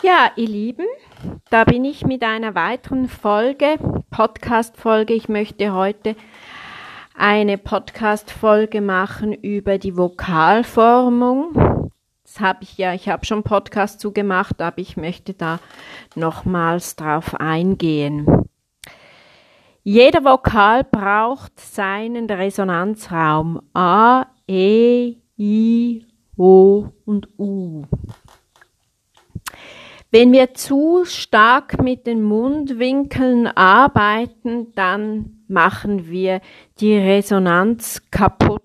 Ja, ihr Lieben, da bin ich mit einer weiteren Folge, Podcast-Folge. Ich möchte heute eine Podcast-Folge machen über die Vokalformung. Das habe ich ja, ich habe schon Podcast zu gemacht, aber ich möchte da nochmals drauf eingehen. Jeder Vokal braucht seinen Resonanzraum A, E, I, O und U. Wenn wir zu stark mit den Mundwinkeln arbeiten, dann machen wir die Resonanz kaputt.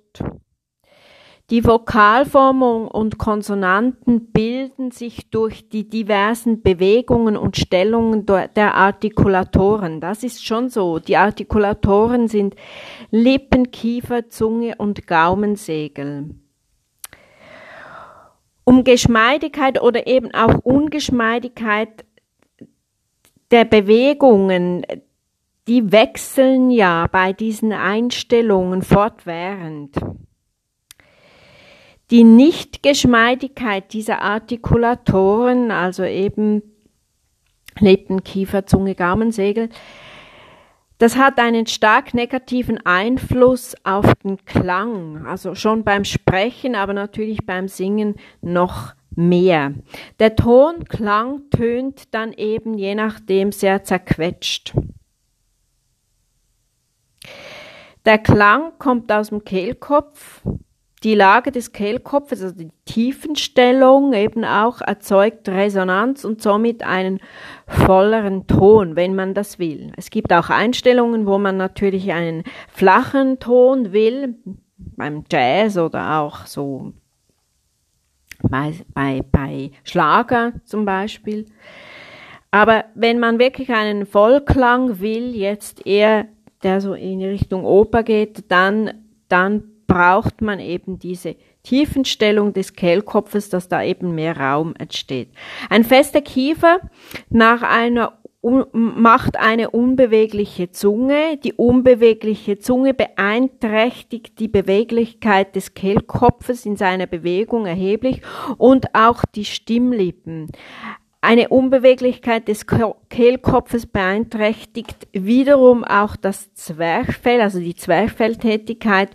Die Vokalformung und Konsonanten bilden sich durch die diversen Bewegungen und Stellungen der Artikulatoren. Das ist schon so. Die Artikulatoren sind Lippen, Kiefer, Zunge und Gaumensegel. Um Geschmeidigkeit oder eben auch Ungeschmeidigkeit der Bewegungen, die wechseln ja bei diesen Einstellungen fortwährend. Die Nichtgeschmeidigkeit dieser Artikulatoren, also eben Lippen, Kiefer, Zunge, Gaumensegel, das hat einen stark negativen Einfluss auf den Klang, also schon beim Sprechen, aber natürlich beim Singen noch mehr. Der Tonklang tönt dann eben je nachdem sehr zerquetscht. Der Klang kommt aus dem Kehlkopf, die Lage des Kehlkopfes, also die Tiefenstellung eben auch erzeugt Resonanz und somit einen volleren Ton, wenn man das will. Es gibt auch Einstellungen, wo man natürlich einen flachen Ton will, beim Jazz oder auch so bei, bei, bei Schlager zum Beispiel. Aber wenn man wirklich einen Vollklang will, jetzt eher der so in Richtung Oper geht, dann, dann braucht man eben diese Tiefenstellung des Kehlkopfes, dass da eben mehr Raum entsteht. Ein fester Kiefer nach einer macht eine unbewegliche Zunge. Die unbewegliche Zunge beeinträchtigt die Beweglichkeit des Kehlkopfes in seiner Bewegung erheblich und auch die Stimmlippen. Eine Unbeweglichkeit des Kehlkopfes beeinträchtigt wiederum auch das Zwerchfell, also die Zwerchfelltätigkeit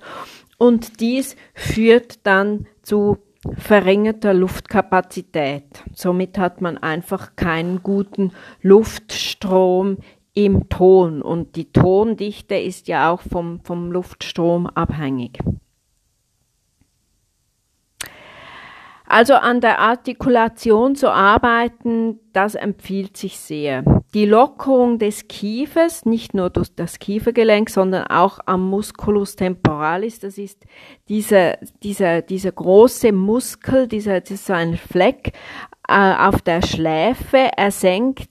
und dies führt dann zu verringerter Luftkapazität. Somit hat man einfach keinen guten Luftstrom im Ton und die Tondichte ist ja auch vom, vom Luftstrom abhängig. Also an der Artikulation zu arbeiten, das empfiehlt sich sehr. Die Lockerung des Kiefers, nicht nur durch das Kiefergelenk, sondern auch am Musculus temporalis, das ist dieser, dieser, dieser große Muskel, dieser, das ist so ein Fleck äh, auf der Schläfe, er senkt,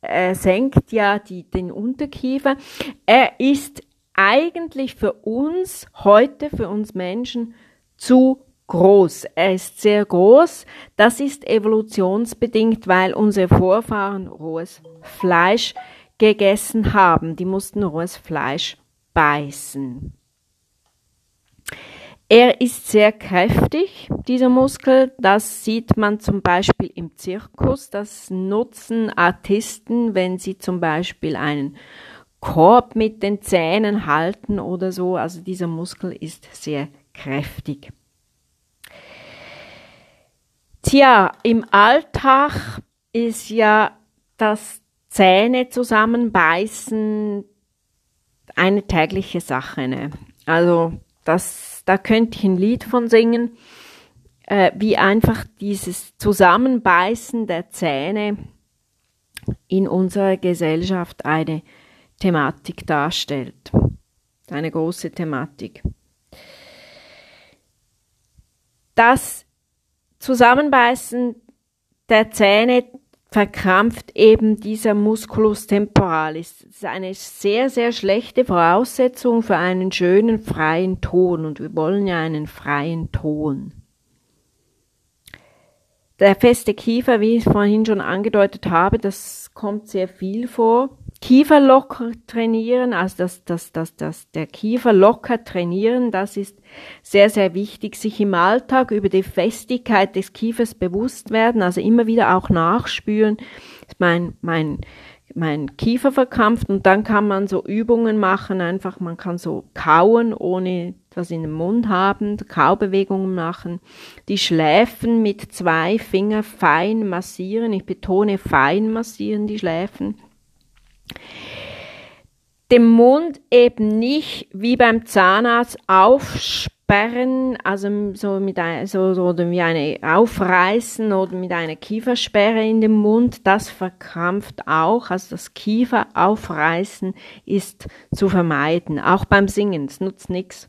er senkt ja die, den Unterkiefer. Er ist eigentlich für uns heute, für uns Menschen, zu groß. Er ist sehr groß. Das ist evolutionsbedingt, weil unsere Vorfahren rohes Fleisch gegessen haben. Die mussten rohes Fleisch beißen. Er ist sehr kräftig, dieser Muskel. Das sieht man zum Beispiel im Zirkus. Das nutzen Artisten, wenn sie zum Beispiel einen Korb mit den Zähnen halten oder so. Also dieser Muskel ist sehr kräftig. Tja, im Alltag ist ja das Zähne zusammenbeißen eine tägliche Sache. Ne? Also das, da könnte ich ein Lied von singen, äh, wie einfach dieses Zusammenbeißen der Zähne in unserer Gesellschaft eine Thematik darstellt. Eine große Thematik. Das Zusammenbeißen der Zähne verkrampft eben dieser Musculus temporalis. Das ist eine sehr, sehr schlechte Voraussetzung für einen schönen freien Ton und wir wollen ja einen freien Ton. Der feste Kiefer, wie ich vorhin schon angedeutet habe, das kommt sehr viel vor. Kiefer locker trainieren, also dass, dass, dass, dass der Kiefer locker trainieren, das ist sehr, sehr wichtig, sich im Alltag über die Festigkeit des Kiefers bewusst werden, also immer wieder auch nachspüren, mein, mein, mein Kiefer verkrampft und dann kann man so Übungen machen, einfach man kann so kauen, ohne was in den Mund haben, Kaubewegungen machen, die Schläfen mit zwei Fingern fein massieren, ich betone fein massieren die Schläfen den Mund eben nicht wie beim Zahnarzt aufsperren, also so mit ein, so, oder wie eine aufreißen oder mit einer Kiefersperre in den Mund, das verkrampft auch, also das Kiefer aufreißen ist zu vermeiden, auch beim Singen, es nutzt nichts.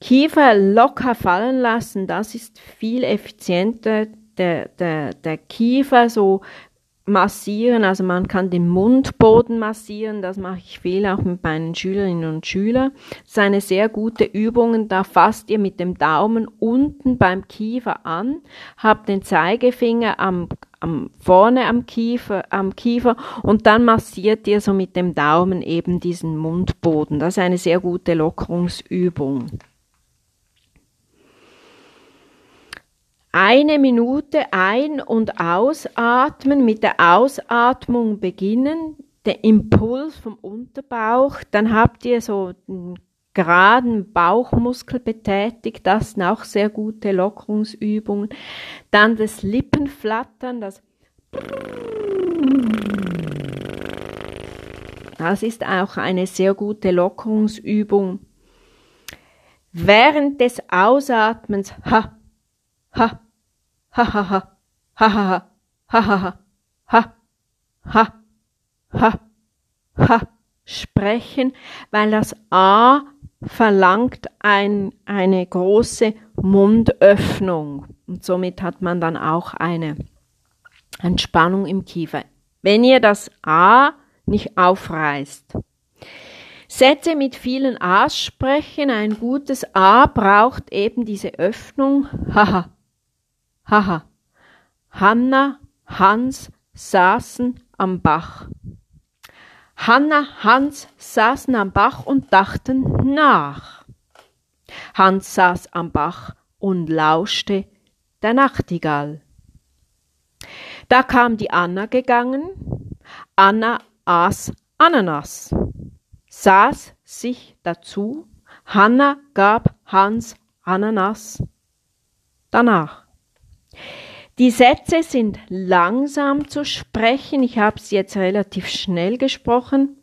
Kiefer locker fallen lassen, das ist viel effizienter. Der, der, der Kiefer so massieren, also man kann den Mundboden massieren, das mache ich viel auch mit meinen Schülerinnen und Schülern. Das ist eine sehr gute Übung, da fasst ihr mit dem Daumen unten beim Kiefer an, habt den Zeigefinger am, am vorne am Kiefer, am Kiefer und dann massiert ihr so mit dem Daumen eben diesen Mundboden. Das ist eine sehr gute Lockerungsübung. Eine Minute ein- und ausatmen, mit der Ausatmung beginnen, der Impuls vom Unterbauch, dann habt ihr so einen geraden Bauchmuskel betätigt, das sind auch sehr gute Lockerungsübungen. Dann das Lippenflattern, das das ist auch eine sehr gute Lockerungsübung. Während des Ausatmens, ha, ha, ha, ha, ha, ha, ha, ha, ha, ha, ha, ha, ha, sprechen, weil das A verlangt ein, eine große Mundöffnung. Und somit hat man dann auch eine Entspannung im Kiefer. Wenn ihr das A nicht aufreißt, Sätze mit vielen A's sprechen, ein gutes A braucht eben diese Öffnung. Haha, Haha. Hanna, Hans saßen am Bach. Hanna, Hans saßen am Bach und dachten nach. Hans saß am Bach und lauschte der Nachtigall. Da kam die Anna gegangen. Anna aß Ananas, saß sich dazu. Hanna gab Hans Ananas danach. Die Sätze sind langsam zu sprechen. Ich habe es jetzt relativ schnell gesprochen.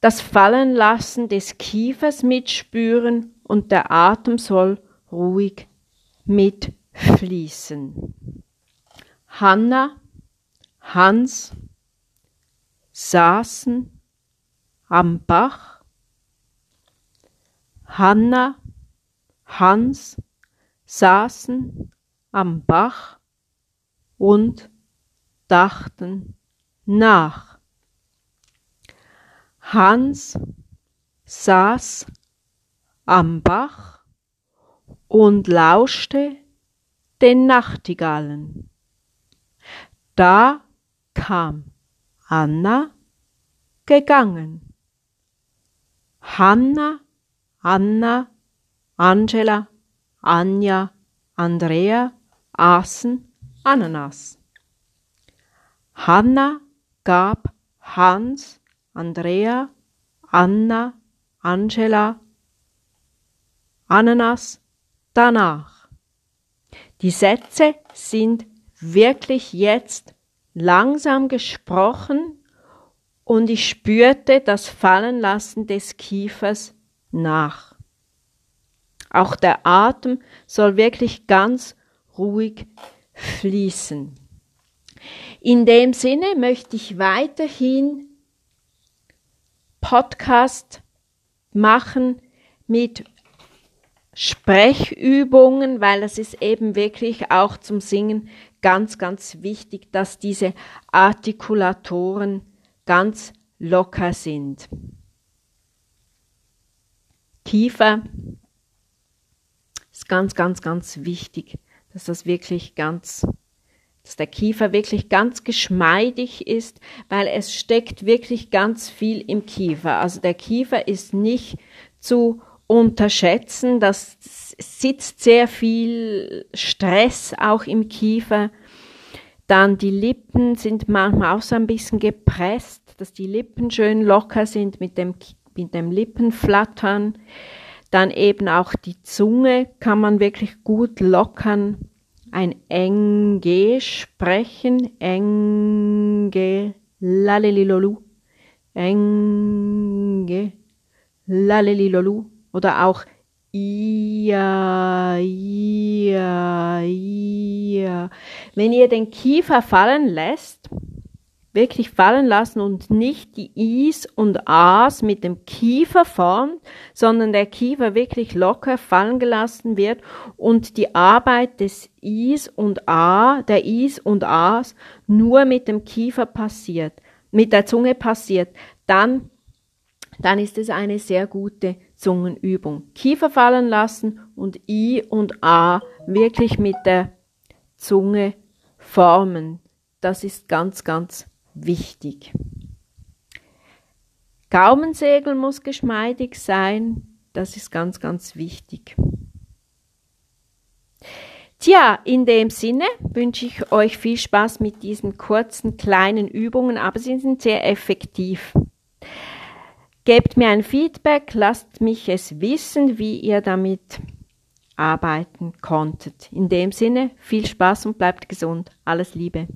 Das Fallenlassen des Kiefers mitspüren und der Atem soll ruhig mitfließen. Hanna, Hans saßen am Bach. Hanna, Hans saßen am Bach und dachten nach. Hans saß am Bach und lauschte den Nachtigallen. Da kam Anna gegangen. Hanna, Anna, Angela, Anja, Andrea aßen Ananas. Hanna gab Hans, Andrea, Anna, Angela Ananas danach. Die Sätze sind wirklich jetzt langsam gesprochen und ich spürte das Fallenlassen des Kiefers nach. Auch der Atem soll wirklich ganz ruhig fließen. In dem Sinne möchte ich weiterhin Podcast machen mit Sprechübungen, weil es ist eben wirklich auch zum Singen ganz, ganz wichtig, dass diese Artikulatoren ganz locker sind. Kiefer ist ganz, ganz, ganz wichtig dass das wirklich ganz dass der Kiefer wirklich ganz geschmeidig ist, weil es steckt wirklich ganz viel im Kiefer. Also der Kiefer ist nicht zu unterschätzen, das sitzt sehr viel Stress auch im Kiefer. Dann die Lippen sind manchmal auch so ein bisschen gepresst, dass die Lippen schön locker sind mit dem, mit dem Lippenflattern. Dann eben auch die Zunge kann man wirklich gut lockern. Ein Enge sprechen, Enge, lalelilolu, Enge, lalelilolu, oder auch Ia, Ia, Ia. Wenn ihr den Kiefer fallen lässt, wirklich fallen lassen und nicht die Is und As mit dem Kiefer formt, sondern der Kiefer wirklich locker fallen gelassen wird und die Arbeit des Is und A, der Is und As nur mit dem Kiefer passiert, mit der Zunge passiert, dann, dann ist es eine sehr gute Zungenübung. Kiefer fallen lassen und I und A wirklich mit der Zunge formen. Das ist ganz, ganz wichtig. Gaumensegel muss geschmeidig sein, das ist ganz, ganz wichtig. Tja, in dem Sinne wünsche ich euch viel Spaß mit diesen kurzen, kleinen Übungen, aber sie sind sehr effektiv. Gebt mir ein Feedback, lasst mich es wissen, wie ihr damit arbeiten konntet. In dem Sinne, viel Spaß und bleibt gesund. Alles Liebe.